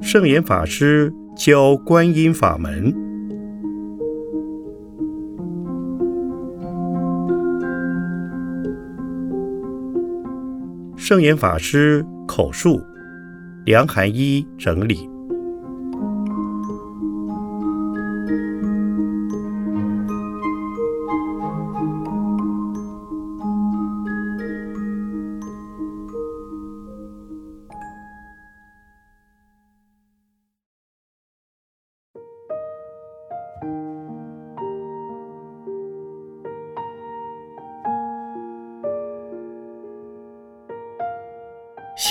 圣严法师教观音法门。圣严法师口述，梁寒一整理。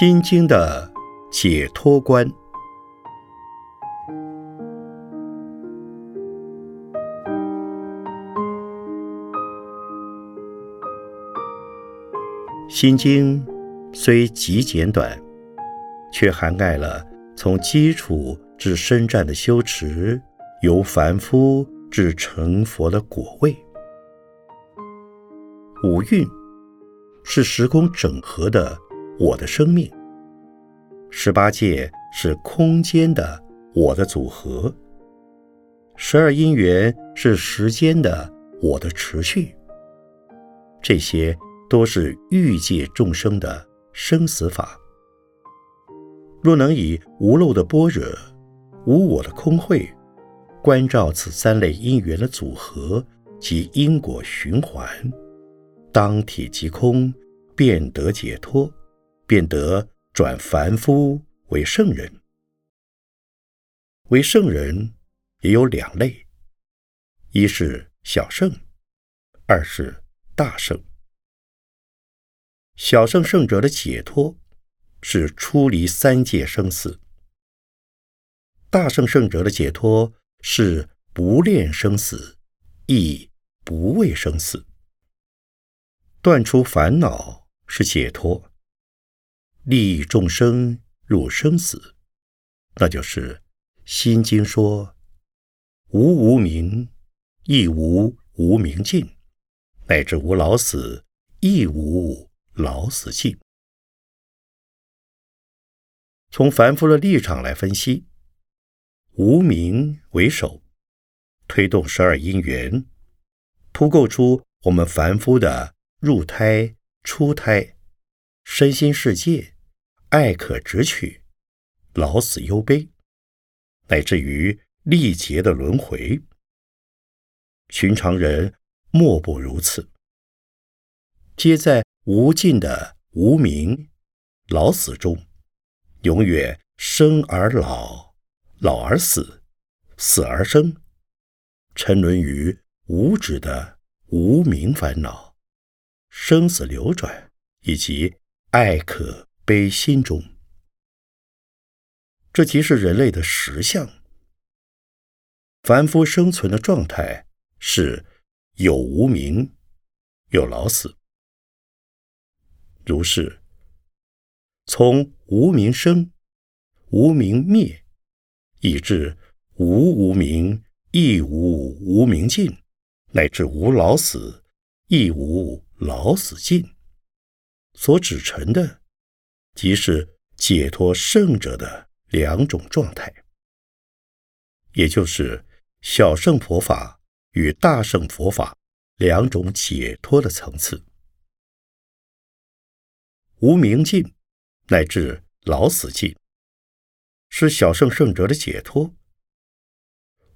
心经的解脱观，心经虽极简短，却涵盖了从基础至深湛的修持，由凡夫至成佛的果位。五蕴是时空整合的。我的生命，十八界是空间的我的组合，十二因缘是时间的我的持续，这些都是欲界众生的生死法。若能以无漏的般若、无我的空慧，关照此三类因缘的组合及因果循环，当体即空，便得解脱。便得转凡夫为圣人。为圣人也有两类：一是小圣，二是大圣。小圣圣者的解脱是出离三界生死；大圣圣者的解脱是不恋生死，亦不畏生死。断除烦恼是解脱。利益众生入生死，那就是《心经》说：“无无明，亦无无明尽；乃至无老死，亦无老死尽。”从凡夫的立场来分析，无明为首，推动十二因缘，铺构出我们凡夫的入胎、出胎。身心世界，爱可直取，老死忧悲，乃至于历劫的轮回。寻常人莫不如此，皆在无尽的无明老死中，永远生而老，老而死，死而生，沉沦于无止的无明烦恼、生死流转以及。爱可悲心中，这即是人类的实相。凡夫生存的状态是有无明，有老死。如是，从无明生，无明灭，以至无无明，亦无无明尽，乃至无老死，亦无老死尽。所指成的，即是解脱圣者的两种状态，也就是小圣佛法与大圣佛法两种解脱的层次。无明尽乃至老死尽，是小圣圣者的解脱；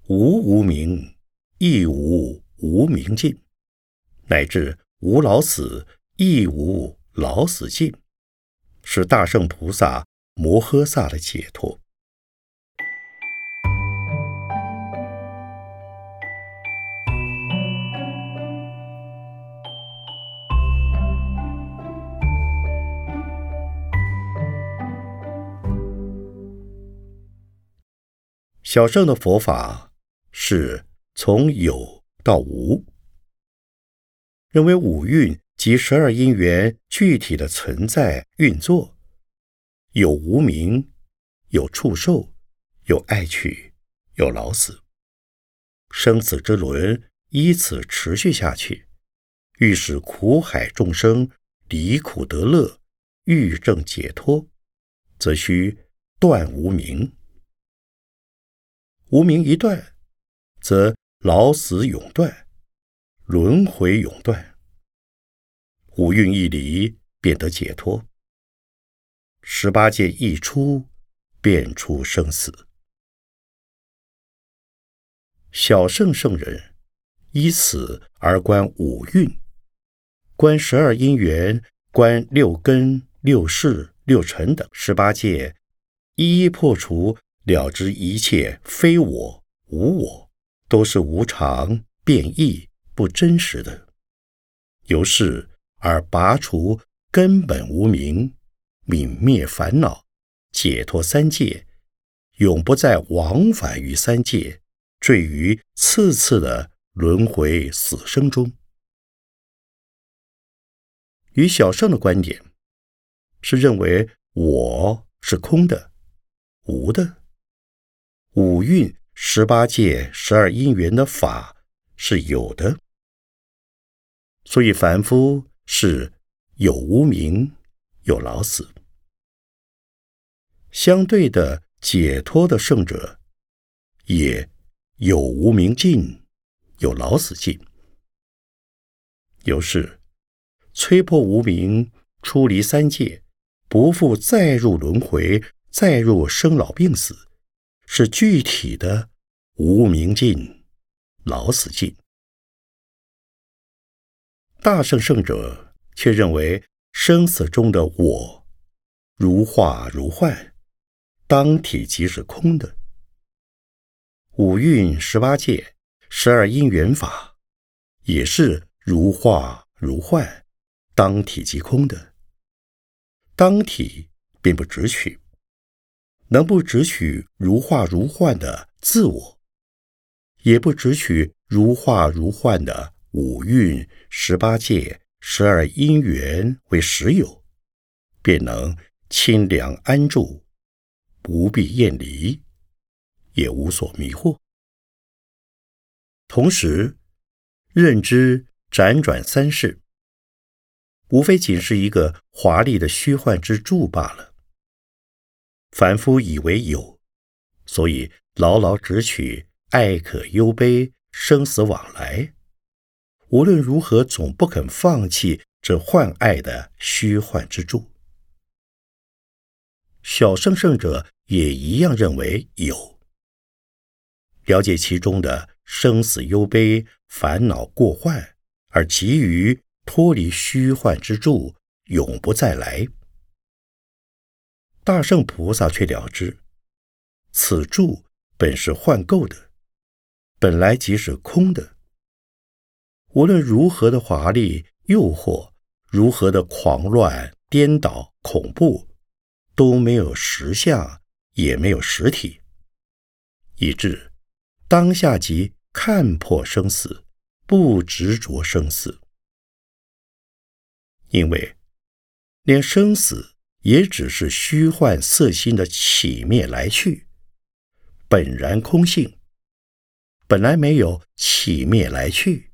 无无明，亦无无明尽，乃至无老死，亦无。老死尽，是大圣菩萨摩诃萨的解脱。小圣的佛法是从有到无，认为五蕴。及十二因缘具体的存在运作，有无名，有触受，有爱取，有老死，生死之轮依此持续下去，欲使苦海众生离苦得乐，欲证解脱，则须断无明。无明一断，则老死永断，轮回永断。五蕴一离，便得解脱；十八界一出，便出生死。小圣圣人依此而观五蕴，观十二因缘，观六根、六世、六尘等十八界，一一破除。了知一切非我、无我，都是无常、变异、不真实的。由是而拔除根本无明，泯灭烦恼，解脱三界，永不再往返于三界，坠于次次的轮回死生中。与小圣的观点是认为我是空的、无的。五蕴、十八界、十二因缘的法是有的，所以凡夫是有无明、有老死。相对的，解脱的圣者也有无明尽，有老死尽。有是摧破无明，出离三界，不复再入轮回，再入生老病死。是具体的无明尽、老死尽。大圣圣者却认为生死中的我如化如幻，当体即是空的。五蕴、十八界、十二因缘法也是如化如幻，当体即空的。当体并不直取。能不只取如化如幻的自我，也不只取如化如幻的五蕴、十八界、十二因缘为实有，便能清凉安住，不必厌离，也无所迷惑。同时，认知辗转三世，无非仅是一个华丽的虚幻之柱罢了。凡夫以为有，所以牢牢执取爱可忧悲、生死往来，无论如何总不肯放弃这幻爱的虚幻之柱。小圣圣者也一样认为有，了解其中的生死忧悲、烦恼过患，而急于脱离虚幻之柱，永不再来。大圣菩萨却了知，此柱本是幻构的，本来即是空的。无论如何的华丽诱惑，如何的狂乱颠倒恐怖，都没有实相，也没有实体，以致当下即看破生死，不执着生死，因为连生死。也只是虚幻色心的起灭来去，本然空性，本来没有起灭来去，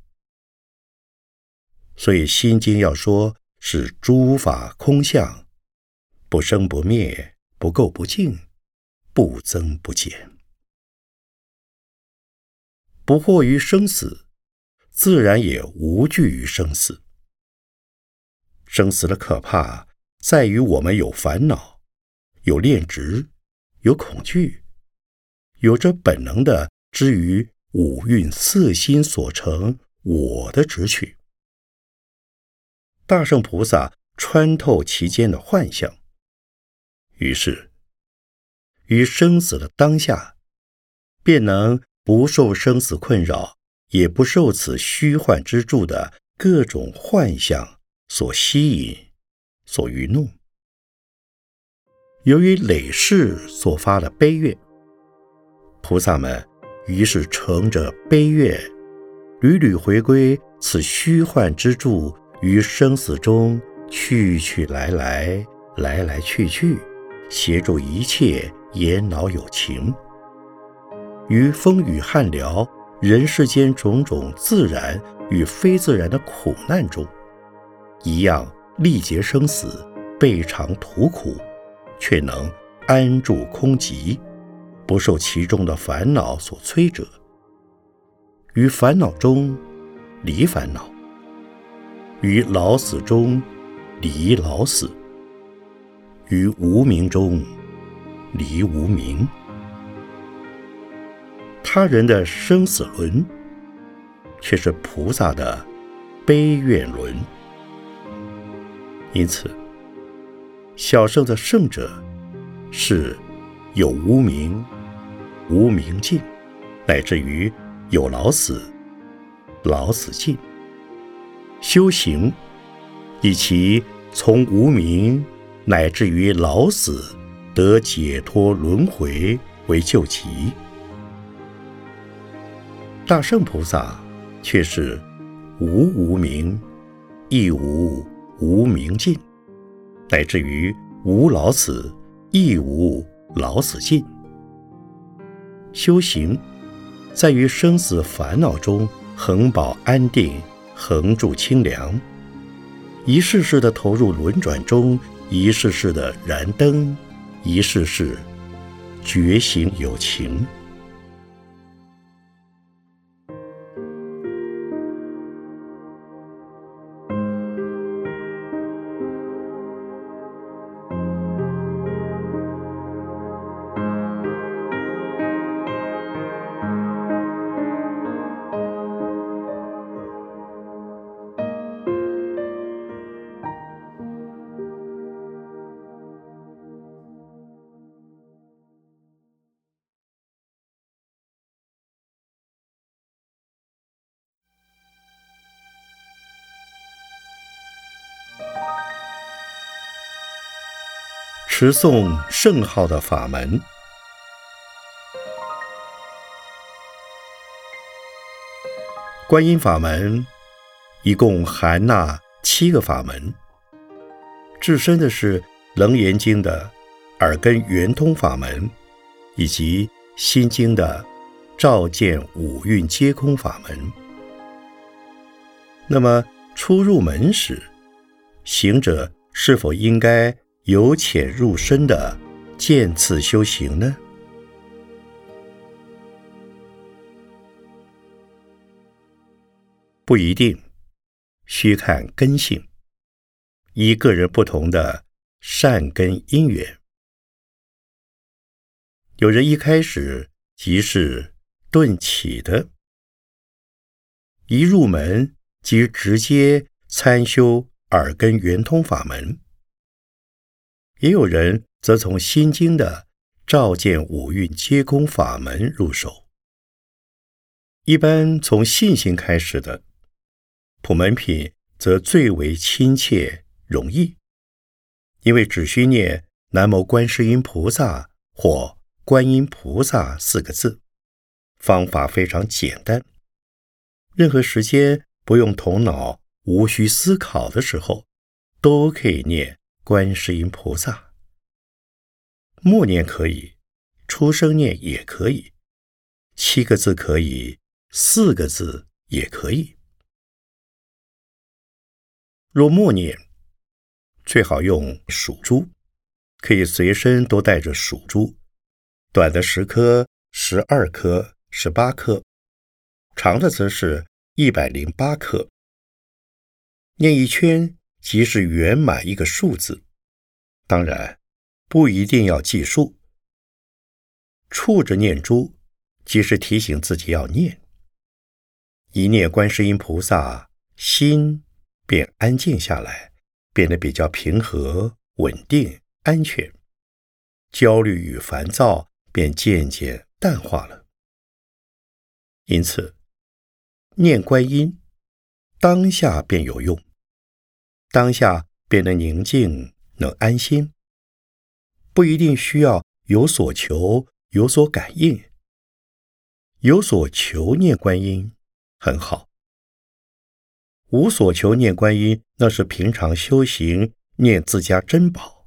所以《心经》要说是诸法空相，不生不灭，不垢不净，不增不减，不惑于生死，自然也无惧于生死。生死的可怕。在于我们有烦恼，有恋执，有恐惧，有着本能的之于五蕴色心所成我的执取。大圣菩萨穿透其间的幻象，于是于生死的当下，便能不受生死困扰，也不受此虚幻之柱的各种幻象所吸引。所愚弄。由于累世所发的悲愿，菩萨们于是乘着悲愿，屡屡回归此虚幻之柱，于生死中去去来来，来来去去，协助一切言老有情，于风雨汉辽、人世间种种自然与非自然的苦难中，一样。历劫生死，备尝途苦，却能安住空寂，不受其中的烦恼所摧折。于烦恼中离烦恼，于老死中离老死，于无明中离无明。他人的生死轮，却是菩萨的悲愿轮。因此，小圣的圣者是有无明、无明尽，乃至于有老死、老死尽。修行以其从无明乃至于老死得解脱轮回为救急。大圣菩萨却是无无明，亦无无明尽，乃至于无老死，亦无老死尽。修行在于生死烦恼中恒保安定，横住清凉；一世世的投入轮转中，一世世的燃灯，一世世觉醒有情。持诵圣号的法门，观音法门一共含纳七个法门。至深的是《楞严经》的耳根圆通法门，以及《心经》的照见五蕴皆空法门。那么初入门时，行者是否应该？由浅入深的渐次修行呢？不一定，需看根性，依个人不同的善根因缘。有人一开始即是顿起的，一入门即直接参修耳根圆通法门。也有人则从《心经》的照见五蕴皆空法门入手。一般从信心开始的普门品，则最为亲切容易，因为只需念“南无观世音菩萨”或“观音菩萨”四个字，方法非常简单。任何时间不用头脑、无需思考的时候，都可以念。观世音菩萨，默念可以，出声念也可以，七个字可以，四个字也可以。若默念，最好用数珠，可以随身都带着数珠，短的十颗、十二颗、十八颗，长的则是一百零八颗。念一圈。即是圆满一个数字，当然不一定要计数。触着念珠，即是提醒自己要念。一念观世音菩萨，心便安静下来，变得比较平和、稳定、安全，焦虑与烦躁便渐渐淡化了。因此，念观音当下便有用。当下变得宁静，能安心，不一定需要有所求、有所感应。有所求念观音很好，无所求念观音那是平常修行念自家珍宝，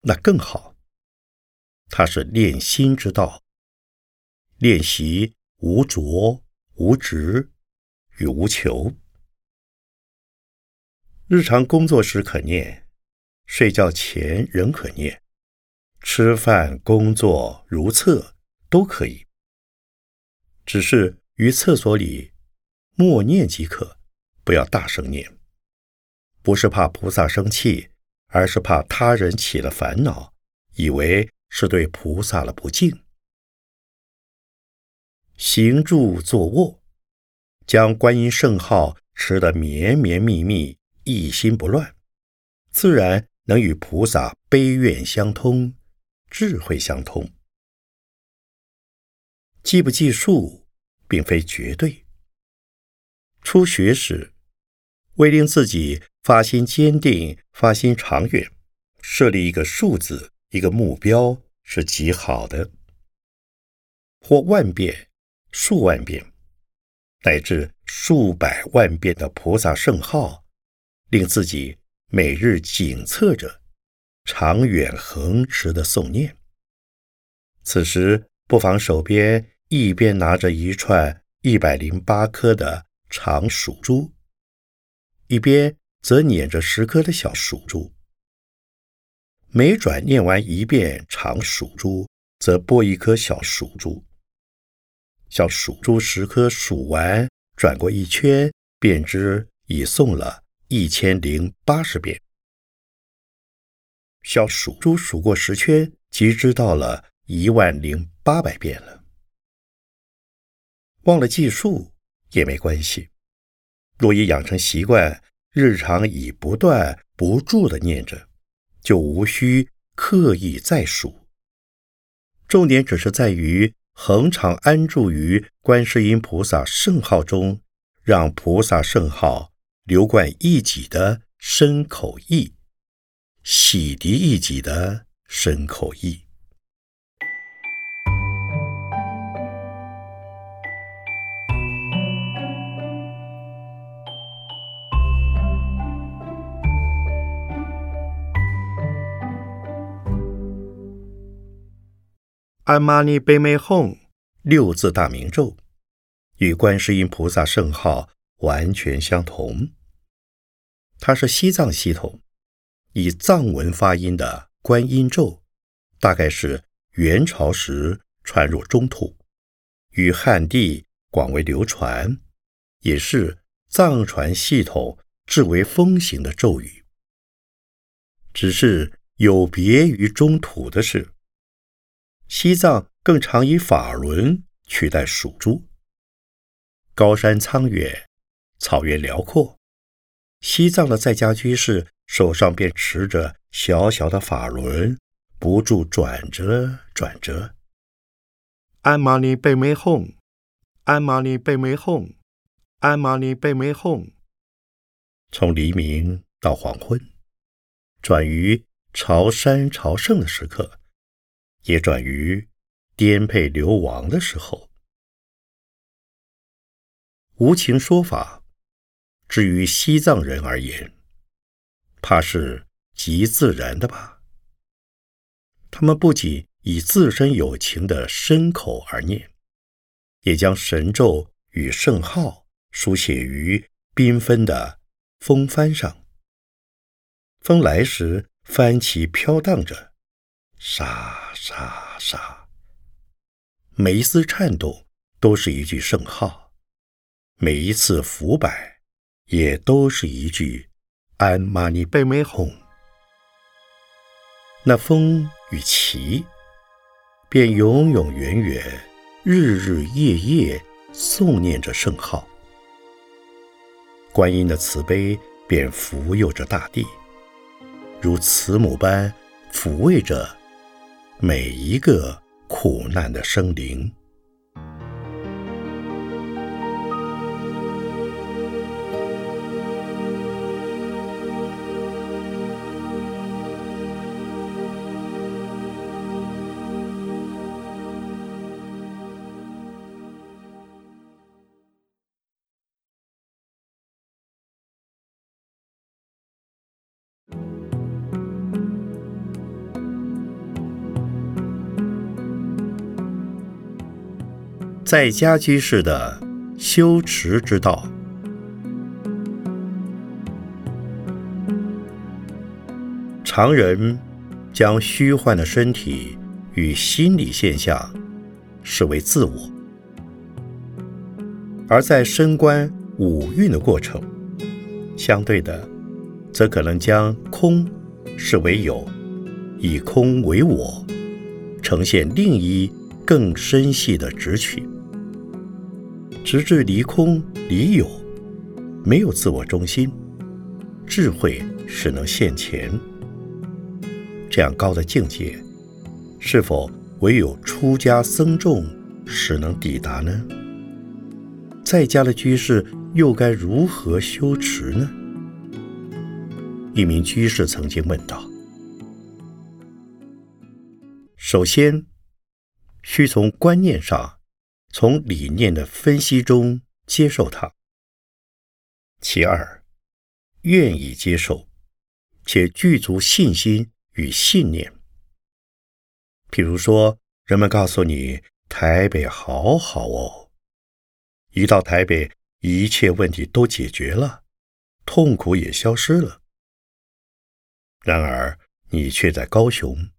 那更好。它是练心之道，练习无着、无执与无求。日常工作时可念，睡觉前仍可念，吃饭、工作、如厕都可以。只是于厕所里默念即可，不要大声念。不是怕菩萨生气，而是怕他人起了烦恼，以为是对菩萨了不敬。行住坐卧，将观音圣号持得绵绵密密，一心不乱，自然能与菩萨悲愿相通，智慧相通。记不记数，并非绝对。初学时，为令自己发心坚定、发心长远，设立一个数字、一个目标是极好的。或万遍。数万遍，乃至数百万遍的菩萨圣号，令自己每日紧测着，长远恒持的诵念。此时不妨手边一边拿着一串一百零八颗的长数珠，一边则捻着十颗的小数珠。每转念完一遍长数珠，则拨一颗小数珠。小数珠十颗数完，转过一圈，便知已诵了一千零八十遍。小数珠数过十圈，即知道了一万零八百遍了。忘了计数也没关系，若已养成习惯，日常已不断不住的念着，就无需刻意再数。重点只是在于。恒常安住于观世音菩萨圣号中，让菩萨圣号流贯一己的身口意，洗涤一己的身口意。安玛尼贝美吽六字大明咒，与观世音菩萨圣号完全相同。它是西藏系统以藏文发音的观音咒，大概是元朝时传入中土，与汉地广为流传，也是藏传系统至为风行的咒语。只是有别于中土的是。西藏更常以法轮取代属珠。高山苍远，草原辽阔，西藏的在家居士手上便持着小小的法轮，不住转着转着。安玛尼贝美吽，安玛尼贝美吽，安玛尼贝美吽。从黎明到黄昏，转于朝山朝圣的时刻。也转于颠沛流亡的时候，无情说法。至于西藏人而言，怕是极自然的吧？他们不仅以自身有情的身口而念，也将神咒与圣号书写于缤纷的风帆上。风来时，帆旗飘荡着。沙沙沙，每一丝颤动都是一句圣号，每一次浮摆也都是一句安玛尼贝美吽。那风与旗便永永远远、日日夜夜诵念着圣号，观音的慈悲便抚佑着大地，如慈母般抚慰着。每一个苦难的生灵。在家居士的修持之道，常人将虚幻的身体与心理现象视为自我，而在升观五蕴的过程，相对的，则可能将空视为有，以空为我，呈现另一更深细的直取，直至离空离有，没有自我中心，智慧是能现前。这样高的境界，是否唯有出家僧众始能抵达呢？在家的居士又该如何修持呢？一名居士曾经问道：“首先，需从观念上，从理念的分析中接受它；其二，愿意接受，且具足信心。”与信念，譬如说，人们告诉你台北好好哦，一到台北，一切问题都解决了，痛苦也消失了。然而，你却在高雄，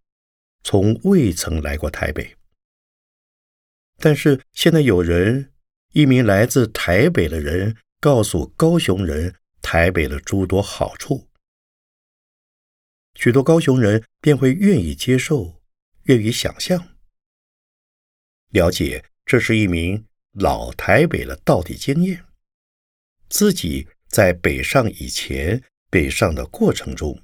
从未曾来过台北。但是现在有人，一名来自台北的人，告诉高雄人台北的诸多好处。许多高雄人便会愿意接受，愿意想象，了解这是一名老台北的到底经验。自己在北上以前、北上的过程中，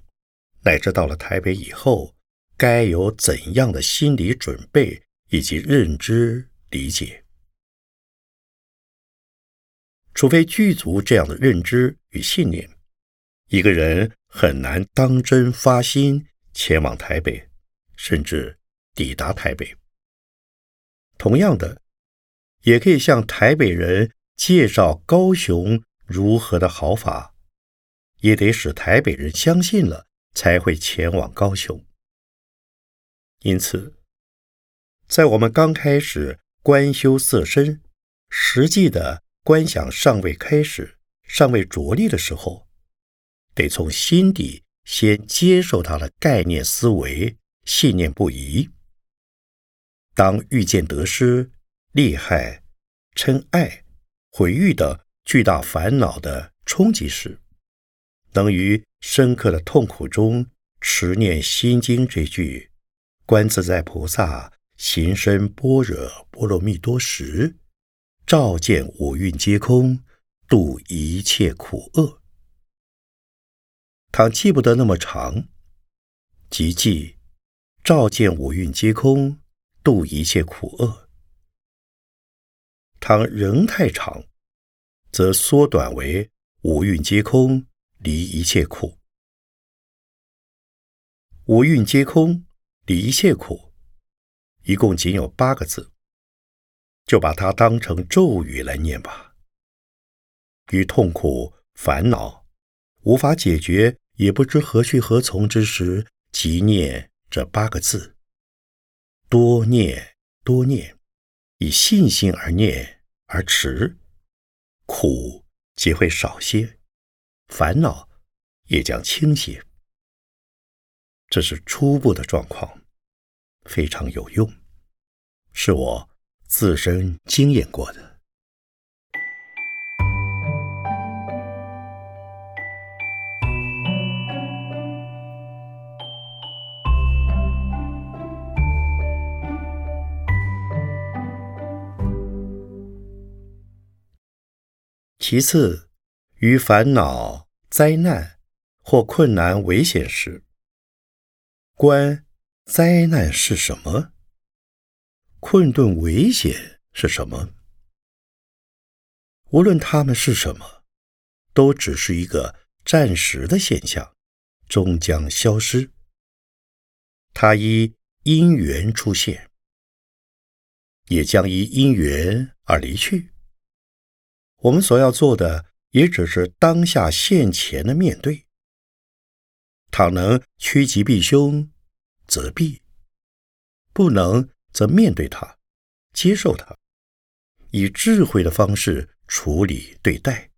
乃至到了台北以后，该有怎样的心理准备以及认知理解？除非具足这样的认知与信念，一个人。很难当真发心前往台北，甚至抵达台北。同样的，也可以向台北人介绍高雄如何的好法，也得使台北人相信了，才会前往高雄。因此，在我们刚开始观修色身，实际的观想尚未开始、尚未着力的时候。得从心底先接受他的概念思维、信念不移。当遇见得失、利害、嗔爱、毁誉等巨大烦恼的冲击时，能于深刻的痛苦中持念心经这句“观自在菩萨行深般若波罗蜜多时，照见五蕴皆空，度一切苦厄”。倘记不得那么长，即记照见五蕴皆空，度一切苦厄。倘仍太长，则缩短为五蕴皆空，离一切苦。五蕴皆空，离一切苦，一共仅有八个字，就把它当成咒语来念吧。与痛苦、烦恼无法解决。也不知何去何从之时，即念这八个字。多念多念，以信心而念而持，苦即会少些，烦恼也将轻些。这是初步的状况，非常有用，是我自身经验过的。其次，于烦恼、灾难或困难、危险时，观灾难是什么？困顿、危险是什么？无论他们是什么，都只是一个暂时的现象，终将消失。它依因缘出现，也将依因缘而离去。我们所要做的，也只是当下现前的面对。倘能趋吉避凶，则避；不能，则面对它，接受它，以智慧的方式处理对待，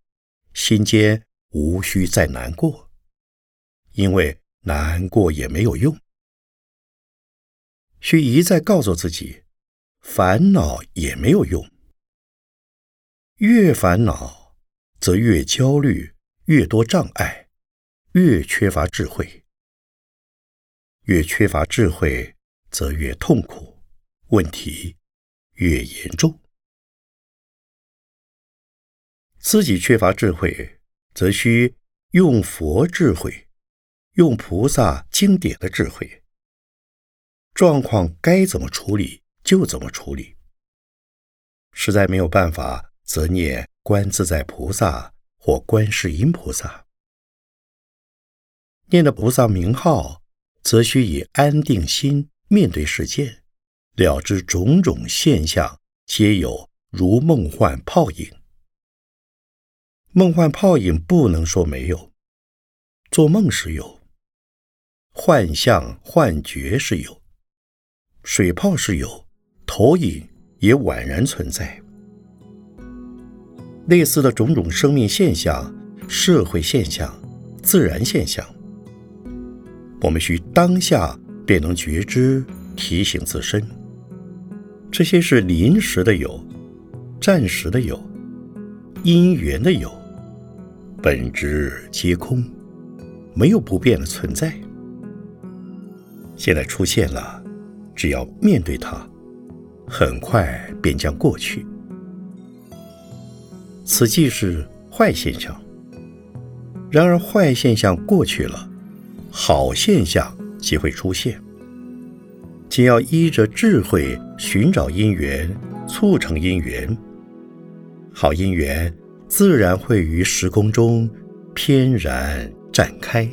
心间无需再难过，因为难过也没有用。需一再告诉自己，烦恼也没有用。越烦恼，则越焦虑，越多障碍，越缺乏智慧。越缺乏智慧，则越痛苦，问题越严重。自己缺乏智慧，则需用佛智慧，用菩萨经典的智慧。状况该怎么处理就怎么处理。实在没有办法，则念观自在菩萨或观世音菩萨。念的菩萨名号，则需以安定心面对世界，了知种种现象皆有如梦幻泡影。梦幻泡影不能说没有，做梦时有，幻象幻觉是有。水泡是有，投影也宛然存在。类似的种种生命现象、社会现象、自然现象，我们需当下便能觉知，提醒自身。这些是临时的有，暂时的有，因缘的有，本质皆空，没有不变的存在。现在出现了。只要面对它，很快便将过去。此即是坏现象。然而坏现象过去了，好现象即会出现。仅要依着智慧寻找因缘，促成因缘，好因缘自然会于时空中翩然展开。